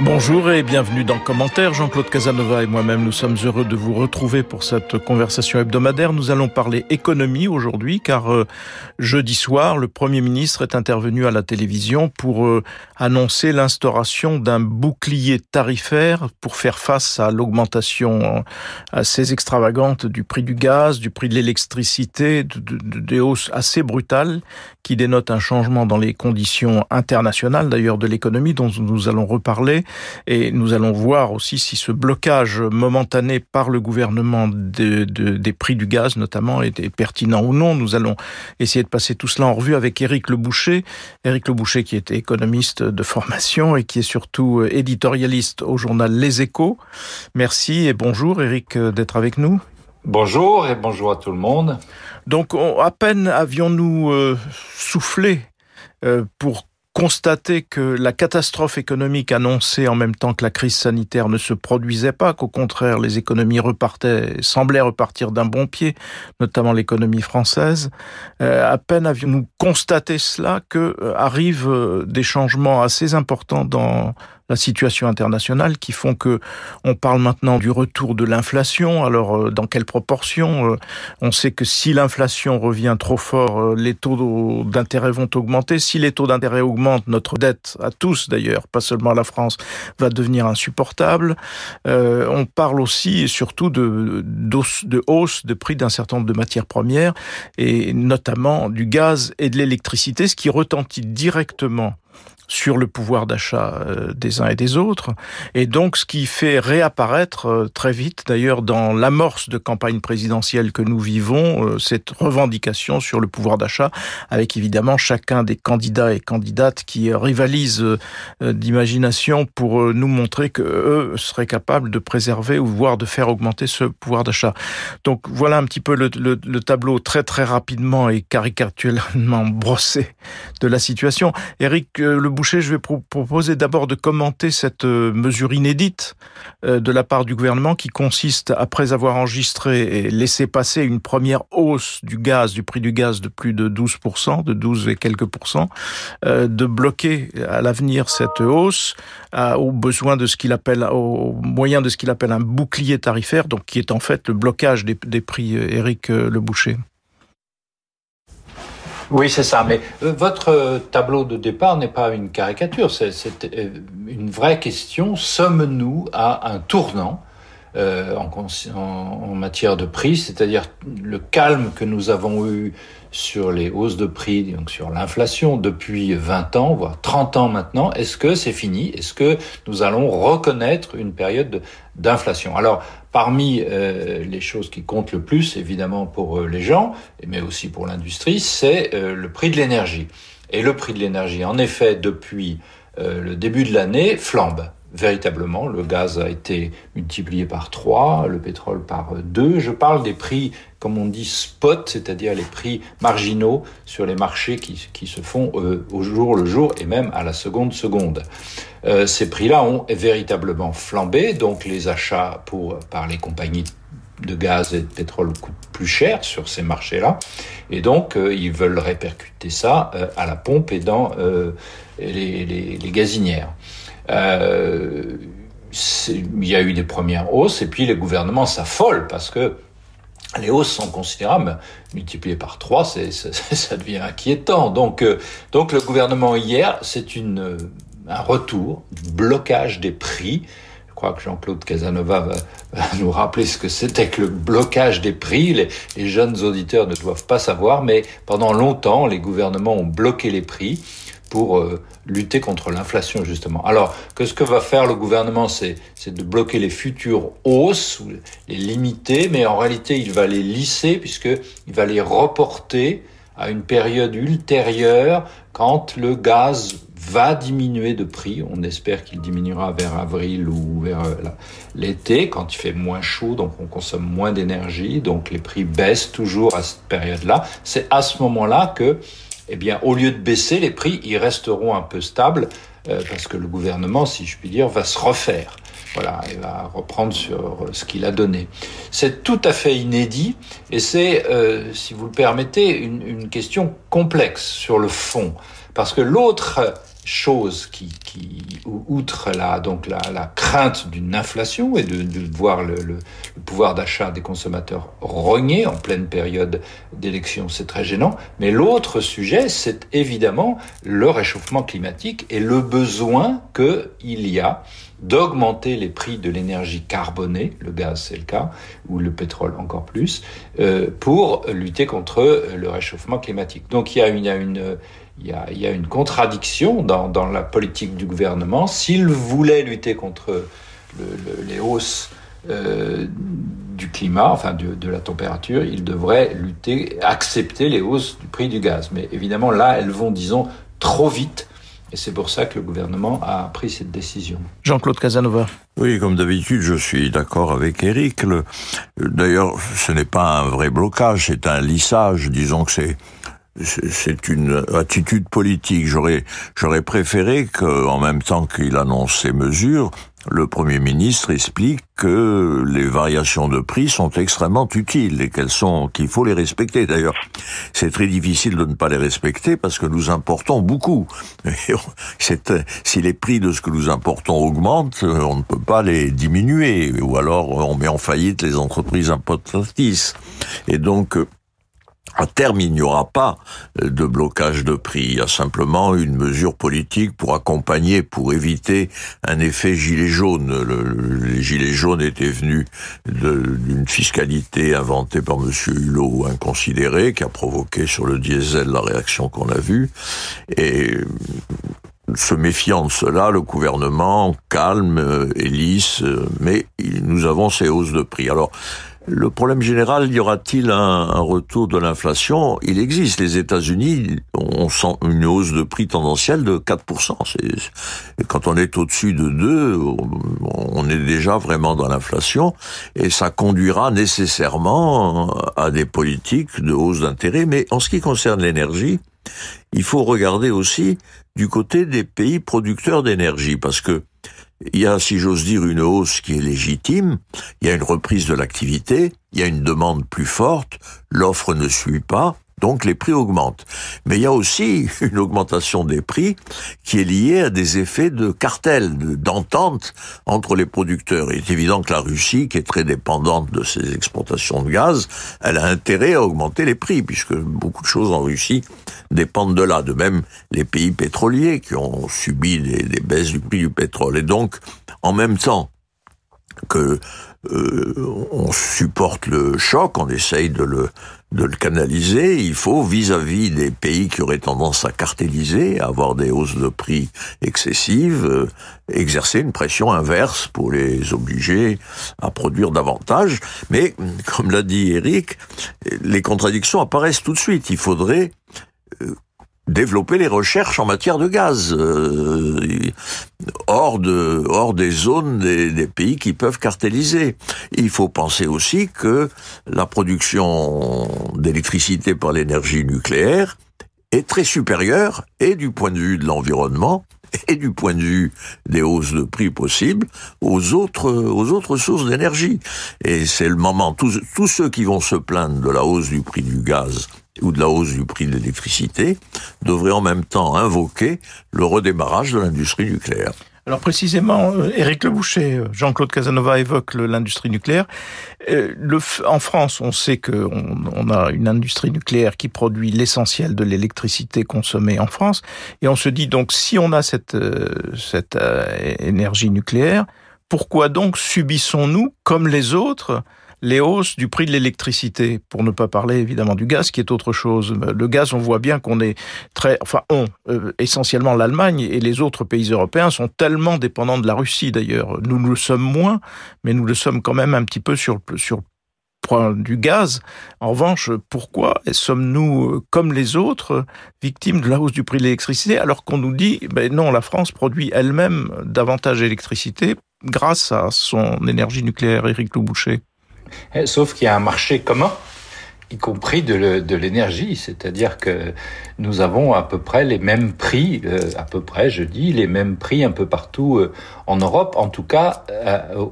Bonjour et bienvenue dans Commentaire. Jean-Claude Casanova et moi-même, nous sommes heureux de vous retrouver pour cette conversation hebdomadaire. Nous allons parler économie aujourd'hui car euh, jeudi soir, le Premier ministre est intervenu à la télévision pour euh, annoncer l'instauration d'un bouclier tarifaire pour faire face à l'augmentation euh, assez extravagante du prix du gaz, du prix de l'électricité, de, de, des hausses assez brutales qui dénotent un changement dans les conditions internationales d'ailleurs de l'économie dont nous allons reparler et nous allons voir aussi si ce blocage momentané par le gouvernement de, de, des prix du gaz notamment est, est, pertinent ou non. Nous allons essayer de passer tout cela en revue avec Éric Le Boucher. Éric Le Boucher qui était économiste de formation et qui est surtout éditorialiste au journal Les Échos. Merci et bonjour Éric d'être avec nous. Bonjour et bonjour à tout le monde. Donc on, à peine avions-nous euh, soufflé euh, pour constater que la catastrophe économique annoncée en même temps que la crise sanitaire ne se produisait pas, qu'au contraire les économies repartaient, semblaient repartir d'un bon pied, notamment l'économie française. Euh, à peine avions-nous constaté cela que euh, arrivent euh, des changements assez importants dans la situation internationale qui font que on parle maintenant du retour de l'inflation. Alors euh, dans quelle proportion euh, On sait que si l'inflation revient trop fort, euh, les taux d'intérêt vont augmenter. Si les taux d'intérêt augmentent, notre dette à tous d'ailleurs, pas seulement à la France, va devenir insupportable. On parle aussi et surtout de, de hausse de prix d'un certain nombre de matières premières et notamment du gaz et de l'électricité, ce qui retentit directement sur le pouvoir d'achat euh, des uns et des autres, et donc ce qui fait réapparaître euh, très vite, d'ailleurs dans l'amorce de campagne présidentielle que nous vivons, euh, cette revendication sur le pouvoir d'achat, avec évidemment chacun des candidats et candidates qui rivalisent d'imagination pour nous montrer que eux seraient capables de préserver ou voire de faire augmenter ce pouvoir d'achat. Donc voilà un petit peu le, le, le tableau très très rapidement et caricaturalement brossé de la situation. Eric, le Boucher, je vais pro proposer d'abord de commenter cette euh, mesure inédite euh, de la part du gouvernement qui consiste, après avoir enregistré et laissé passer une première hausse du gaz, du prix du gaz de plus de 12%, de 12 et quelques pourcents, euh, de bloquer à l'avenir cette hausse au besoin de ce qu'il appelle, au moyen de ce qu'il appelle un bouclier tarifaire, donc qui est en fait le blocage des, des prix, Éric Le Boucher. Oui, c'est ça. Mais euh, votre tableau de départ n'est pas une caricature, c'est euh, une vraie question. Sommes-nous à un tournant euh, en, matière de prix, c'est-à-dire le calme que nous avons eu sur les hausses de prix, donc sur l'inflation depuis 20 ans, voire 30 ans maintenant, est-ce que c'est fini? Est-ce que nous allons reconnaître une période d'inflation? Alors, parmi euh, les choses qui comptent le plus, évidemment pour euh, les gens, mais aussi pour l'industrie, c'est euh, le prix de l'énergie. Et le prix de l'énergie, en effet, depuis le début de l'année, flambe véritablement. Le gaz a été multiplié par 3, le pétrole par 2. Je parle des prix, comme on dit, spot, c'est-à-dire les prix marginaux sur les marchés qui, se font euh, au jour le jour et même à la seconde seconde. Euh, ces prix-là ont véritablement flambé, donc les achats par les compagnies de gaz et de pétrole coûtent plus cher sur ces marchés-là, et donc euh, ils veulent répercuter ça à la pompe et dans les gazinières. Euh, il y a eu des premières hausses et puis les gouvernements s'affolent parce que les hausses sont considérables, multipliées par 3, c'est, ça, devient inquiétant. Donc, euh, donc le gouvernement hier, c'est un retour, blocage des prix. Je crois que Jean-Claude Casanova va, nous rappeler ce que c'était que le blocage des prix. Les, les jeunes auditeurs ne doivent pas savoir, mais pendant longtemps, les gouvernements ont bloqué les prix pour euh, lutter contre l'inflation justement. Alors que ce que va faire le gouvernement, c'est de bloquer les futures hausses, les limiter, mais en réalité il va les lisser puisque il va les reporter à une période ultérieure quand le gaz va diminuer de prix. On espère qu'il diminuera vers avril ou vers euh, l'été, quand il fait moins chaud, donc on consomme moins d'énergie, donc les prix baissent toujours à cette période-là. C'est à ce moment-là que eh bien, au lieu de baisser, les prix, ils resteront un peu stables, euh, parce que le gouvernement, si je puis dire, va se refaire. voilà, il va reprendre sur ce qu'il a donné. C'est tout à fait inédit et c'est, si vous le permettez, une, une question complexe sur le fond. Parce que l'autre chose qui, outre la, donc la, crainte d'une inflation et de, voir le, pouvoir d'achat des consommateurs rogner en pleine période d'élection, c'est très gênant. Mais l'autre sujet, c'est évidemment le réchauffement climatique et le besoin qu'il y a d'augmenter les prix de l'énergie carbonée, le gaz c'est le cas, ou le pétrole encore plus, euh, pour lutter contre le réchauffement climatique. Donc il y a une il y, a, il y a, une contradiction dans, dans, la politique du gouvernement. S'il voulait lutter contre le, le, les hausses euh, du climat, enfin de, de, la température, il devrait lutter, accepter les hausses du prix du gaz. Mais évidemment, là, elles vont, disons, trop vite. Et c'est pour ça que le gouvernement a pris cette décision. Jean-Claude Casanova. Oui, comme d'habitude, je suis d'accord avec Eric. D'ailleurs, ce n'est pas un vrai blocage, c'est un lissage. Disons que c'est c'est une attitude politique. J'aurais, préféré qu'en même temps qu'il annonce ces mesures, le Premier ministre explique que les variations de prix sont extrêmement utiles et qu'elles sont, qu'il faut les respecter. D'ailleurs, c'est très difficile de ne pas les respecter parce que nous importons beaucoup. si les prix de ce que nous importons augmentent, on ne peut pas les diminuer ou alors on met en faillite les entreprises importatrices. Et donc, à terme, il n'y aura pas euh, de blocage de prix. Il y a simplement une mesure politique pour accompagner, pour éviter un effet gilet jaune. Le, les gilets jaunes étaient venus d'une fiscalité inventée par M. Hulot, inconsidérée, qui a provoqué sur le diesel la réaction qu'on a vue. Et se méfiant de cela, le gouvernement calme euh, et lisse, euh, mais nous avons ces hausses de prix. Alors, le problème général, y aura-t-il un, retour de l'inflation? Il existe. Les États-Unis on sent une hausse de prix tendancielle de 4%. Et quand on est au-dessus de 2, on est déjà vraiment dans l'inflation et ça conduira nécessairement à des politiques de hausse d'intérêt. Mais en ce qui concerne l'énergie, il faut regarder aussi du côté des pays producteurs d'énergie parce que il y a, si j'ose dire, une hausse qui est légitime, il y a une reprise de l'activité, il y a une demande plus forte, l'offre ne suit pas, donc les prix augmentent. Mais il y a aussi une augmentation des prix qui est liée à des effets de cartel, d'entente entre les producteurs. Il est évident que la Russie, qui est très dépendante de ses exportations de gaz, elle a intérêt à augmenter les prix, puisque beaucoup de choses en Russie dépendent de là. De même, les pays pétroliers qui ont subi des, baisses du prix du pétrole. Et donc, en même temps que euh, on supporte le choc, on essaye de le, de le canaliser, il faut, vis-à-vis des pays qui auraient tendance à cartéliser, à avoir des hausses de prix excessives, euh, exercer une pression inverse pour les obliger à produire davantage. Mais, comme l'a dit Eric, les contradictions apparaissent tout de suite. Il faudrait euh, développer les recherches en matière de gaz euh, hors de hors des zones des, des, pays qui peuvent cartéliser. Il faut penser aussi que la production d'électricité par l'énergie nucléaire est très supérieure et du point de vue de l'environnement et du point de vue des hausses de prix possibles aux autres aux autres sources d'énergie. Et c'est le moment tous tous ceux qui vont se plaindre de la hausse du prix du gaz ou de la hausse du prix de l'électricité, devrait en même temps invoquer le redémarrage de l'industrie nucléaire. Alors précisément, euh, Éric Le Boucher, euh, Jean-Claude Casanova évoque l'industrie nucléaire. Euh, en France, on sait qu'on on a une industrie nucléaire qui produit l'essentiel de l'électricité consommée en France, et on se dit donc si on a cette, cette énergie nucléaire, pourquoi donc subissons-nous, comme les autres, les hausses du prix de l'électricité, pour ne pas parler évidemment du gaz, qui est autre chose. Le gaz, on voit bien qu'on est très, enfin, on, euh, essentiellement l'Allemagne et les autres pays européens sont tellement dépendants de la Russie d'ailleurs. Nous le sommes moins, mais nous le sommes quand même un petit peu sur, sur point du gaz. En revanche, pourquoi sommes-nous, euh, comme les autres, victimes de la hausse du prix de l'électricité, alors qu'on nous dit, ben non, la France produit elle-même davantage d'électricité grâce à son énergie nucléaire, Éric Louboucher Sauf qu'il y a un marché commun y compris de l'énergie, c'est-à-dire que nous avons à peu près les mêmes prix, euh, à peu près, je dis, les mêmes prix un peu partout euh, en Europe, en tout cas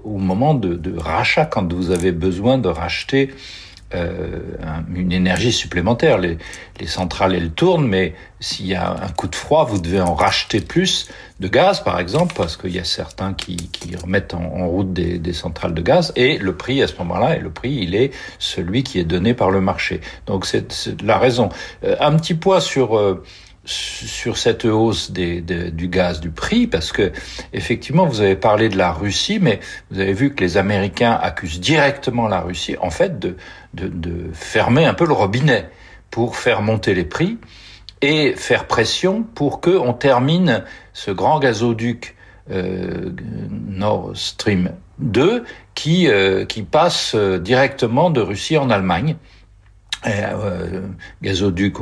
au moment de, de, rachat, quand vous avez besoin de racheter euh, une énergie supplémentaire. Les, les, centrales, elles tournent, mais s'il y a un coup de froid, vous devez en racheter plus de gaz, par exemple, parce qu'il y a certains qui, qui remettent en, route des, des, centrales de gaz, et le prix à ce moment-là, et le prix, il est celui qui est donné par le marché. Donc c'est la raison. Euh, un petit point sur euh, sur cette hausse des, du gaz, du prix, parce que effectivement, vous avez parlé de la Russie, mais vous avez vu que les Américains accusent directement la Russie, en fait, de, de, de fermer un peu le robinet pour faire monter les prix et faire pression pour que on termine ce grand gazoduc euh, Nord Stream 2 qui, euh, qui passe euh, directement de Russie en Allemagne euh, gazoduc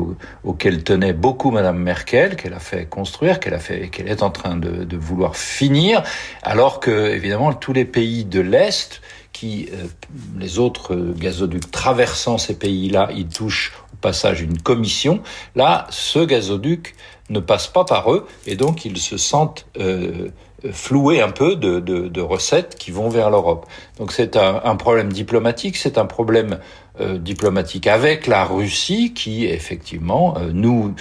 auquel tenait beaucoup Madame Merkel, qu'elle a fait construire, qu'elle a fait, qu'elle est en train de, de, vouloir finir, alors que évidemment tous les pays de l'est, qui euh, les autres gazoducs traversant ces pays-là, ils touchent au passage une commission. Là, ce gazoduc ne passe pas par eux, et donc ils se sentent euh, floués un peu de, de, de, recettes qui vont vers l'Europe. Donc c'est un, un, problème diplomatique, c'est un problème euh, diplomatique avec la Russie qui effectivement euh, nous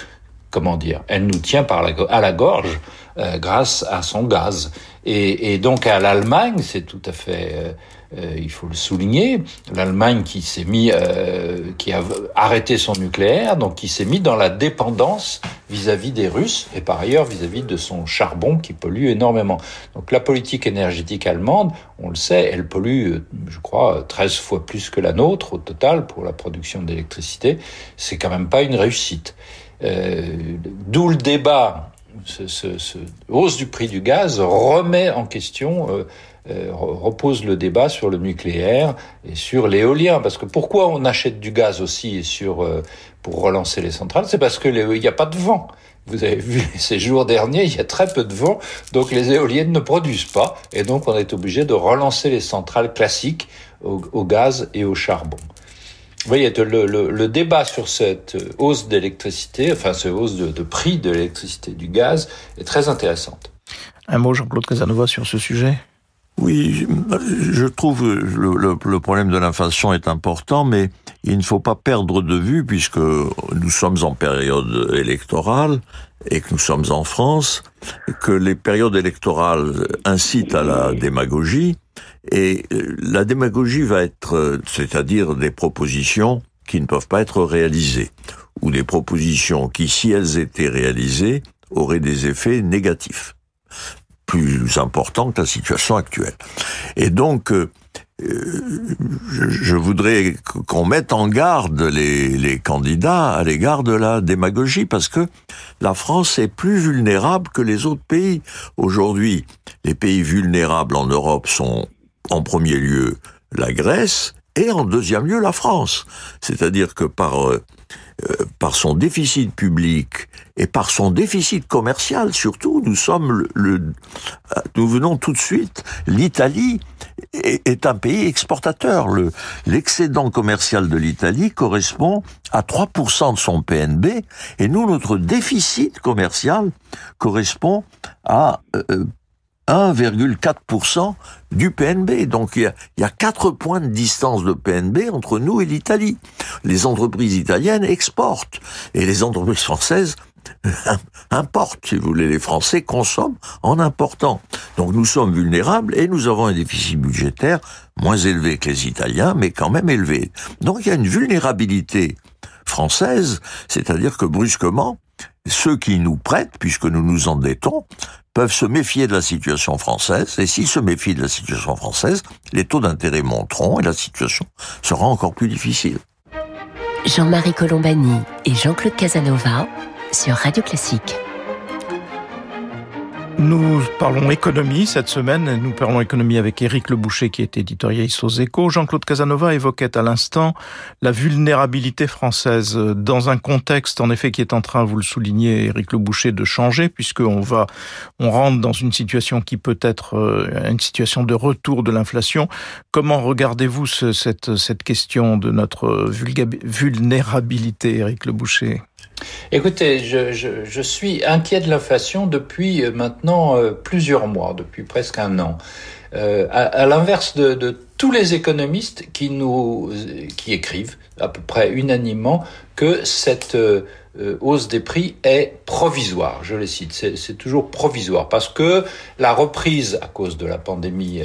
comment dire, elle nous tient par la, à la gorge euh, grâce à son gaz. Et, et donc à l'Allemagne, c'est tout à fait euh, il faut le souligner, l'Allemagne qui s'est mis, euh, qui a arrêté son nucléaire, donc qui s'est mis dans la dépendance vis-à-vis des Russes et par ailleurs vis-à-vis de son charbon qui pollue énormément. Donc la politique énergétique allemande, on le sait, elle pollue, je crois, 13 fois plus que la nôtre au total pour la production d'électricité. C'est quand même pas une réussite. Euh, D'où le débat. Ce, ce, ce, hausse du prix du gaz remet en question euh, euh, repose le débat sur le nucléaire et sur l'éolien. Parce que pourquoi on achète du gaz aussi sur, euh, pour relancer les centrales? C'est parce qu'il n'y a pas de vent. Vous avez vu ces jours derniers, il y a très peu de vent, donc les éoliennes ne produisent pas, et donc on est obligé de relancer les centrales classiques au, gaz et au charbon. Vous voyez, le, le, débat sur cette hausse d'électricité, enfin cette hausse de, de prix de l'électricité, du gaz, est très intéressante. Un mot, Jean-Claude Casanova, sur ce sujet oui, je trouve le, le, problème de l'inflation est important, mais il ne faut pas perdre de vue, puisque nous sommes en période électorale et que nous sommes en France, que les périodes électorales incitent à la démagogie, et la démagogie va être, c'est-à-dire des propositions qui ne peuvent pas être réalisées, ou des propositions qui, si elles étaient réalisées, auraient des effets négatifs plus important que la situation actuelle. Et donc, euh, je, je, voudrais qu'on mette en garde les candidats à l'égard de la démagogie, parce que la France est plus vulnérable que les autres pays. Aujourd'hui, les pays vulnérables en Europe sont en premier lieu la Grèce et en deuxième lieu la France. C'est-à-dire que par euh, euh, par son déficit public et par son déficit commercial surtout, nous sommes le, euh, nous venons tout de suite, l'Italie est, un pays exportateur. Le, l'excédent commercial de l'Italie correspond à 3% de son PNB et nous, notre déficit commercial correspond à euh, 1,4% du PNB. Donc il y, a, il y a 4 points de distance de PNB entre nous et l'Italie. Les entreprises italiennes exportent et les entreprises françaises importent, si vous voulez. Les Français consomment en important. Donc nous sommes vulnérables et nous avons un déficit budgétaire moins élevé que les Italiens, mais quand même élevé. Donc il y a une vulnérabilité française, c'est-à-dire que brusquement, ceux qui nous prêtent, puisque nous nous endettons, peuvent se méfier de la situation française, et s'ils se méfient de la situation française, les taux d'intérêt monteront et la situation sera encore plus difficile. Jean-Marie Colombani et Jean-Claude Casanova sur Radio Classique. Nous parlons économie cette semaine. Nous parlons économie avec Éric Leboucher qui est éditorialiste aux échos. Jean-Claude Casanova évoquait à l'instant la vulnérabilité française dans un contexte, en effet, qui est en train, vous le soulignez, Éric Leboucher, de changer puisqu'on va, on rentre dans une situation qui peut être euh, une situation de retour de l'inflation. Comment regardez-vous cette, cette question de notre vulnérabilité, Éric Leboucher? Écoutez, je, suis inquiet de l'inflation depuis euh, maintenant euh, plusieurs mois, depuis presque un an. Euh, à, l'inverse de, tous les économistes qui nous qui écrivent à peu près unanimement que cette hausse des prix est provisoire. Je les cite, c'est toujours provisoire parce que la reprise à cause de la pandémie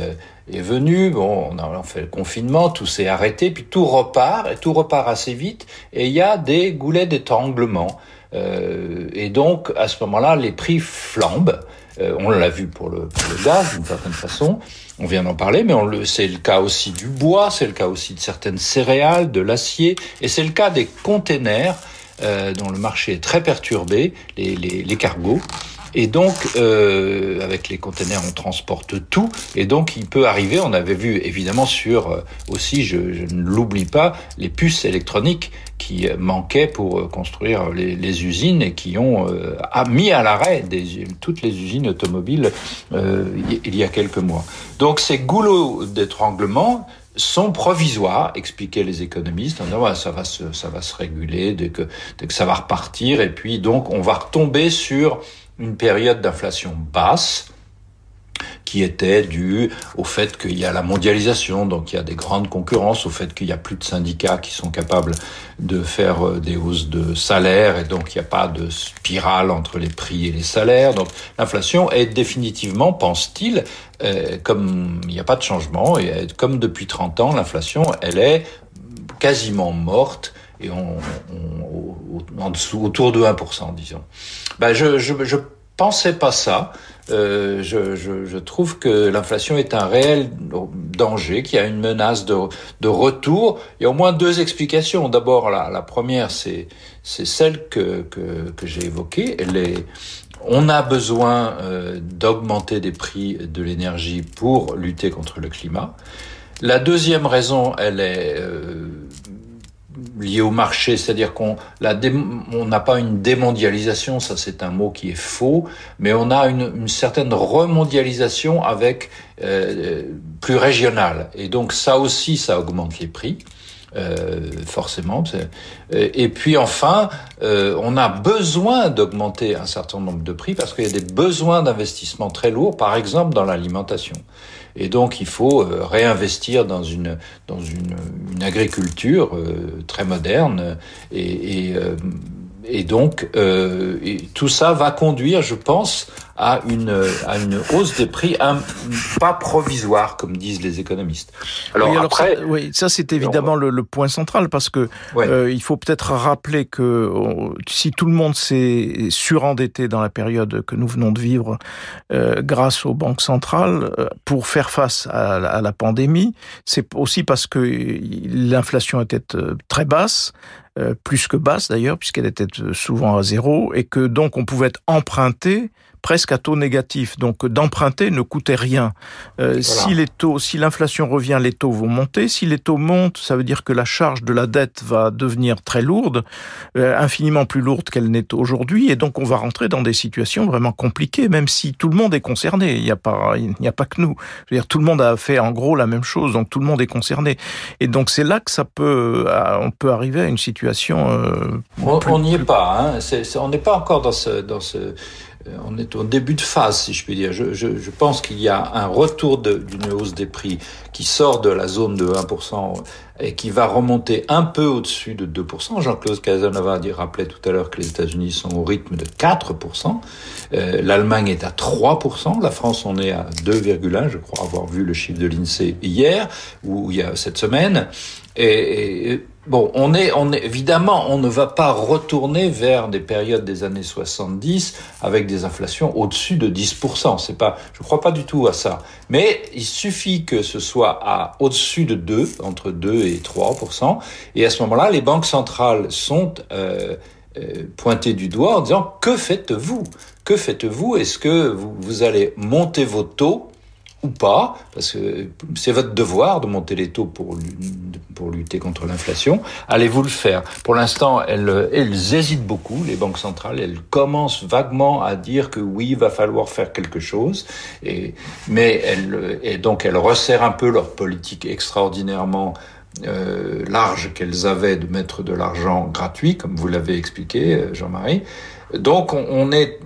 est venu, bon, on a fait le confinement, tout s'est arrêté, puis tout repart, et tout repart assez vite, et il y a des goulets d'étranglement. Euh, et donc, à ce moment-là, les prix flambent. Euh, on l'a vu pour le, pour le gaz, d'une certaine façon. On vient d'en parler, mais c'est le cas aussi du bois, c'est le cas aussi de certaines céréales, de l'acier, et c'est le cas des containers, euh, dont le marché est très perturbé, les, les, les cargos. Et donc, euh, avec les containers, on transporte tout. Et donc, il peut arriver, on avait vu évidemment sur, euh, aussi, je, je ne l'oublie pas, les puces électroniques qui manquaient pour euh, construire les, les usines et qui ont euh, mis à l'arrêt toutes les usines automobiles euh, il y a quelques mois. Donc, ces goulots d'étranglement, sont provisoires, expliquaient les économistes, en disant ouais, ça va se ça va se réguler dès que dès que ça va repartir et puis donc on va retomber sur une période d'inflation basse qui était due au fait qu'il y a la mondialisation, donc il y a des grandes concurrences, au fait qu'il y a plus de syndicats qui sont capables de faire euh, des hausses de salaire, et donc il n'y a pas de spirale entre les prix et les salaires. Donc l'inflation est définitivement, pense-t-il, euh, comme il n'y a pas de changement, et comme depuis 30 ans, l'inflation, elle est quasiment morte, et autour de 1%, disons. Ben je, je, pensais pas ça. Euh, je, je, trouve que l'inflation est un réel danger, qu'il y a une menace de, de, retour. Il y a au moins deux explications. D'abord, la, la première, c'est celle que, que, que j'ai évoquée. On a besoin euh, d'augmenter des prix de l'énergie pour lutter contre le climat. La deuxième raison, elle est euh, lié au marché, c'est-à-dire qu'on n'a pas une démondialisation, ça c'est un mot qui est faux, mais on a une, une certaine remondialisation avec euh, plus régionale, et donc ça aussi ça augmente les prix. Euh, forcément. Et puis enfin, euh, on a besoin d'augmenter un certain nombre de prix parce qu'il y a des besoins d'investissement très lourds, par exemple dans l'alimentation. Et donc, il faut euh, réinvestir dans une, dans une, agriculture euh, très moderne et, euh, et donc, euh, et tout ça va conduire, je pense, à une, à une hausse des prix un, pas provisoire, comme disent les économistes. Alors, oui, alors après, ça, oui, ça c'est évidemment le, le, point central parce que ouais. euh, il faut peut-être rappeler que si tout le monde s'est surendetté dans la période que nous venons de vivre euh, grâce aux banques centrales euh, pour faire face à, à la pandémie, c'est aussi parce que l'inflation était euh, très basse. Euh, plus que basse d'ailleurs, puisqu'elle était souvent à zéro, et que donc on pouvait emprunter presque à taux négatif. Donc d'emprunter ne coûtait rien. Euh, voilà. Si les taux, si l'inflation revient, les taux vont monter. Si les taux montent, ça veut dire que la charge de la dette va devenir très lourde, euh, infiniment plus lourde qu'elle n'est aujourd'hui, et donc on va rentrer dans des situations vraiment compliquées, même si tout le monde est concerné. Il n'y a pas, il n'y a pas que nous. Je veux dire, tout le monde a fait en gros la même chose, donc tout le monde est concerné. Et donc c'est là que ça peut, on peut arriver à une situation. Euh, on n'y est pas. Hein. Est, on n'est pas encore dans ce, dans ce on est au début de phase, si je puis dire. Je, pense qu'il y a un retour d'une hausse des prix qui sort de la zone de 1% et qui va remonter un peu au-dessus de 2%. Jean-Claude Casanova rappelait tout à l'heure que les États-Unis sont au rythme de 4%. Euh, L'Allemagne est à 3%. La France, on est à 2,1%. Je crois avoir vu le chiffre de l'INSEE hier ou il y a cette semaine. Et Bon, on est, on est, évidemment, on ne va pas retourner vers des périodes des années 70 avec des inflations au-dessus de 10%. C'est pas, je crois pas du tout à ça. Mais il suffit que ce soit à au-dessus de 2, entre 2 et 3%. Et à ce moment-là, les banques centrales sont, euh, pointé du doigt en disant que faites-vous? Que faites-vous? Est-ce que vous, vous allez monter vos taux pas, parce que c'est votre devoir de monter les taux pour, pour lutter contre l'inflation. Allez-vous le faire? Pour l'instant, elles, elles hésitent beaucoup, les banques centrales. Elles commencent vaguement à dire que oui, il va falloir faire quelque chose. Et, mais elles, et donc elles resserrent un peu leur politique extraordinairement euh, large qu'elles avaient de mettre de l'argent gratuit, comme vous l'avez expliqué, euh, Jean-Marie. Donc on, on est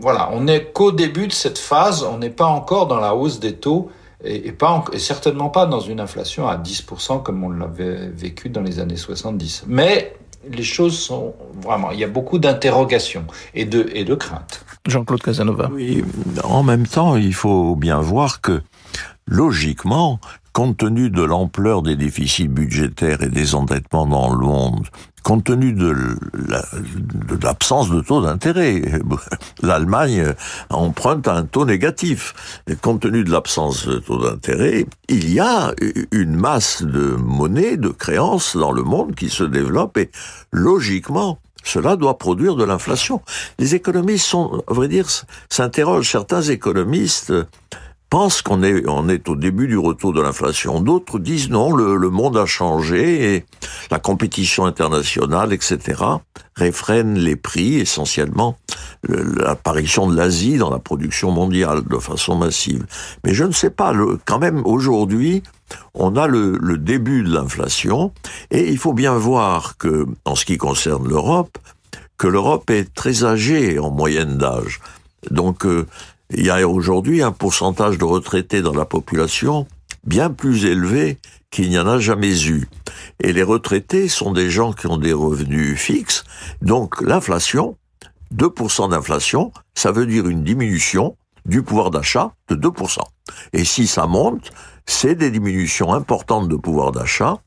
voilà, on n'est qu'au début de cette phase, on n'est pas encore dans la hausse des taux et, pas, et certainement pas dans une inflation à 10% comme on l'avait vécu dans les années 70. Mais les choses sont vraiment, il y a beaucoup d'interrogations et de, et de craintes. Jean-Claude Casanova. Oui, en même temps, il faut bien voir que, logiquement, compte tenu de l'ampleur des déficits budgétaires et des endettements dans le monde, compte tenu de l'absence de taux d'intérêt. L'Allemagne emprunte un taux négatif. Compte tenu de l'absence de taux d'intérêt, il y a une masse de monnaie, de créances dans le monde qui se développe et logiquement, cela doit produire de l'inflation. Les économistes sont, à vrai dire, s'interrogent. Certains économistes pensent qu'on est, on est au début du retour de l'inflation. D'autres disent non, le, le, monde a changé et la compétition internationale, etc., réfrène les prix, essentiellement l'apparition de l'Asie dans la production mondiale de façon massive. Mais je ne sais pas, le, quand même aujourd'hui, on a le, le début de l'inflation et il faut bien voir que, en ce qui concerne l'Europe, que l'Europe est très âgée en moyenne d'âge. Donc, euh, il y a aujourd'hui un pourcentage de retraités dans la population bien plus élevé qu'il n'y en a jamais eu. Et les retraités sont des gens qui ont des revenus fixes. Donc l'inflation, 2% d'inflation, ça veut dire une diminution du pouvoir d'achat de 2%. Et si ça monte, c'est des diminutions importantes de pouvoir d'achat.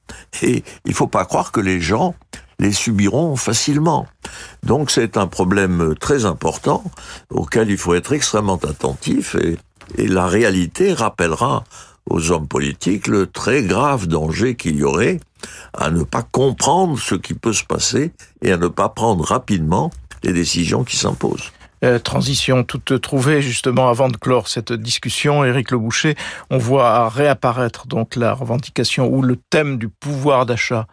Et il faut pas croire que les gens les subiront facilement. Donc c'est un problème très important auquel il faut être extrêmement attentif et, et la réalité rappellera aux hommes politiques le très grave danger qu'il y aurait à ne pas comprendre ce qui peut se passer et à ne pas prendre rapidement les décisions qui s'imposent. Euh, transition toute trouvée justement avant de clore cette discussion. Éric Le Boucher, on voit réapparaître donc la revendication ou le thème du pouvoir d'achat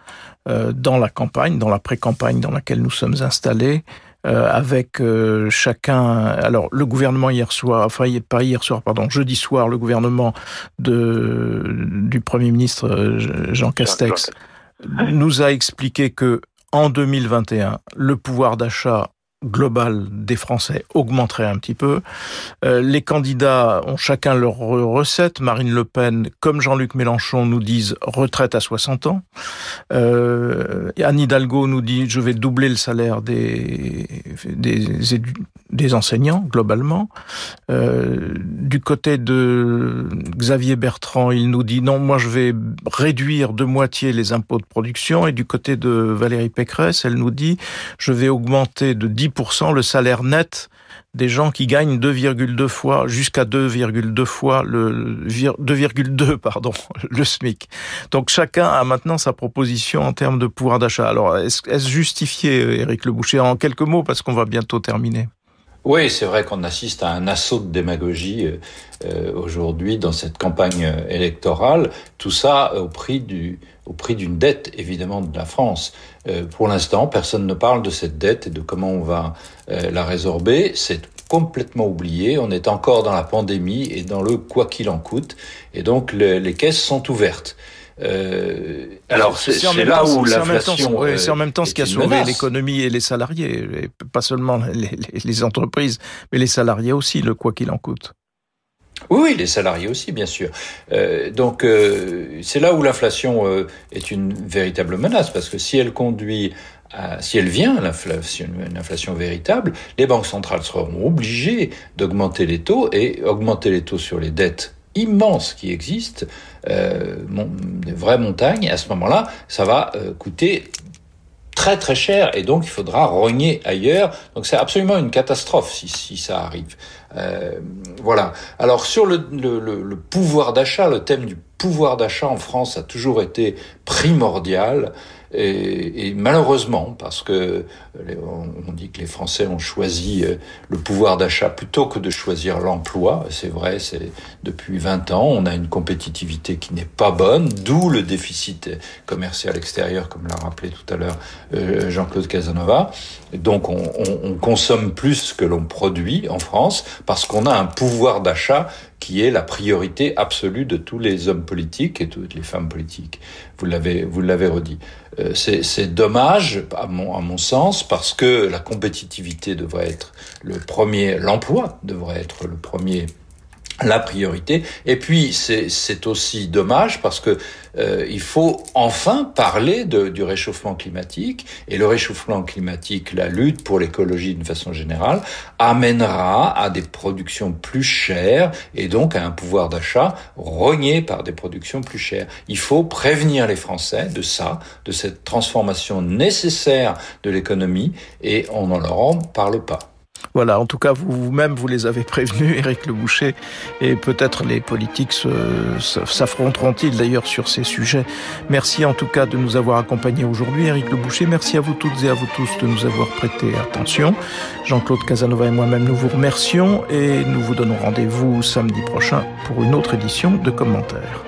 euh, dans la campagne, dans la pré-campagne dans laquelle nous sommes installés. Euh, avec euh, chacun. Alors, le gouvernement hier soir, enfin pas hier soir, pardon, jeudi soir, le gouvernement de du premier ministre euh, Jean Castex nous a expliqué que en 2021, le pouvoir d'achat global des Français augmenterait un petit peu. Euh, les candidats ont chacun leur recette. Marine Le Pen, comme Jean-Luc Mélenchon, nous disent retraite à 60 ans. Euh, Anne Hidalgo nous dit je vais doubler le salaire des, des, des enseignants, globalement. Euh, du côté de Xavier Bertrand, il nous dit non, moi je vais réduire de moitié les impôts de production. Et du côté de Valérie Pécresse, elle nous dit je vais augmenter de 10% le salaire net des gens qui gagnent 2,2 fois jusqu'à 2,2 fois le 2,2 pardon le SMIC. Donc chacun a maintenant sa proposition en termes de pouvoir d'achat. Alors est-ce justifié, Éric Le Boucher, en quelques mots parce qu'on va bientôt terminer? Oui, c'est vrai qu'on assiste à un assaut de démagogie euh, aujourd'hui dans cette campagne électorale. Tout ça au prix du au prix d'une dette évidemment de la France. Euh, pour l'instant, personne ne parle de cette dette et de comment on va euh, la résorber. C'est complètement oublié. On est encore dans la pandémie et dans le quoi qu'il en coûte. Et donc les caisses sont ouvertes. Euh, alors c'est là où l'inflation. C'est en même temps ce qui a sauvé l'économie et les salariés, et pas seulement les, les, entreprises, mais les salariés aussi, le quoi qu'il en coûte. Oui, oui, les salariés aussi, bien sûr. Euh, donc euh, c'est là où l'inflation euh, est une véritable menace, parce que si elle conduit à, si elle vient, l'inflation, une inflation véritable, les banques centrales seront obligées d'augmenter les taux et augmenter les taux sur les dettes immenses qui existent, euh, des vraies montagnes, à ce moment-là, ça va euh, coûter très très cher et donc il faudra rogner ailleurs. Donc c'est absolument une catastrophe si, ça arrive. Euh, voilà. Alors sur le pouvoir d'achat, le thème du pouvoir d'achat en France a toujours été primordial Et, malheureusement, parce que on dit que les Français ont choisi euh, le pouvoir d'achat plutôt que de choisir l'emploi, c'est vrai, c'est depuis 20 ans, on a une compétitivité qui n'est pas bonne, d'où le déficit commercial extérieur, comme l'a rappelé tout à l'heure euh, Jean-Claude Casanova. donc on, on consomme plus que l'on produit en France parce qu'on a un pouvoir d'achat qui est la priorité absolue de tous les hommes politiques et toutes les femmes politiques. Vous l'avez, vous l'avez redit. Euh, c'est dommage, à mon, à mon sens, parce que la compétitivité devrait être le premier, l'emploi devrait être le premier la priorité. Et puis c'est aussi dommage parce que euh, il faut enfin parler de, du réchauffement climatique et le réchauffement climatique, la lutte pour l'écologie d'une façon générale, amènera à des productions plus chères et donc à un pouvoir d'achat rogné par des productions plus chères. Il faut prévenir les Français de ça, de cette transformation nécessaire de l'économie et on n'en leur en parle pas. Voilà, en tout cas, vous-même, vous, les avez prévenus, Éric Le Boucher, et peut-être les politiques s'affronteront-ils d'ailleurs sur ces sujets. Merci en tout cas de nous avoir accompagnés aujourd'hui, Éric Le Boucher. Merci à vous toutes et à vous tous de nous avoir prêté attention. Jean-Claude Casanova et moi-même, nous vous remercions et nous vous donnons rendez-vous samedi prochain pour une autre édition de commentaires.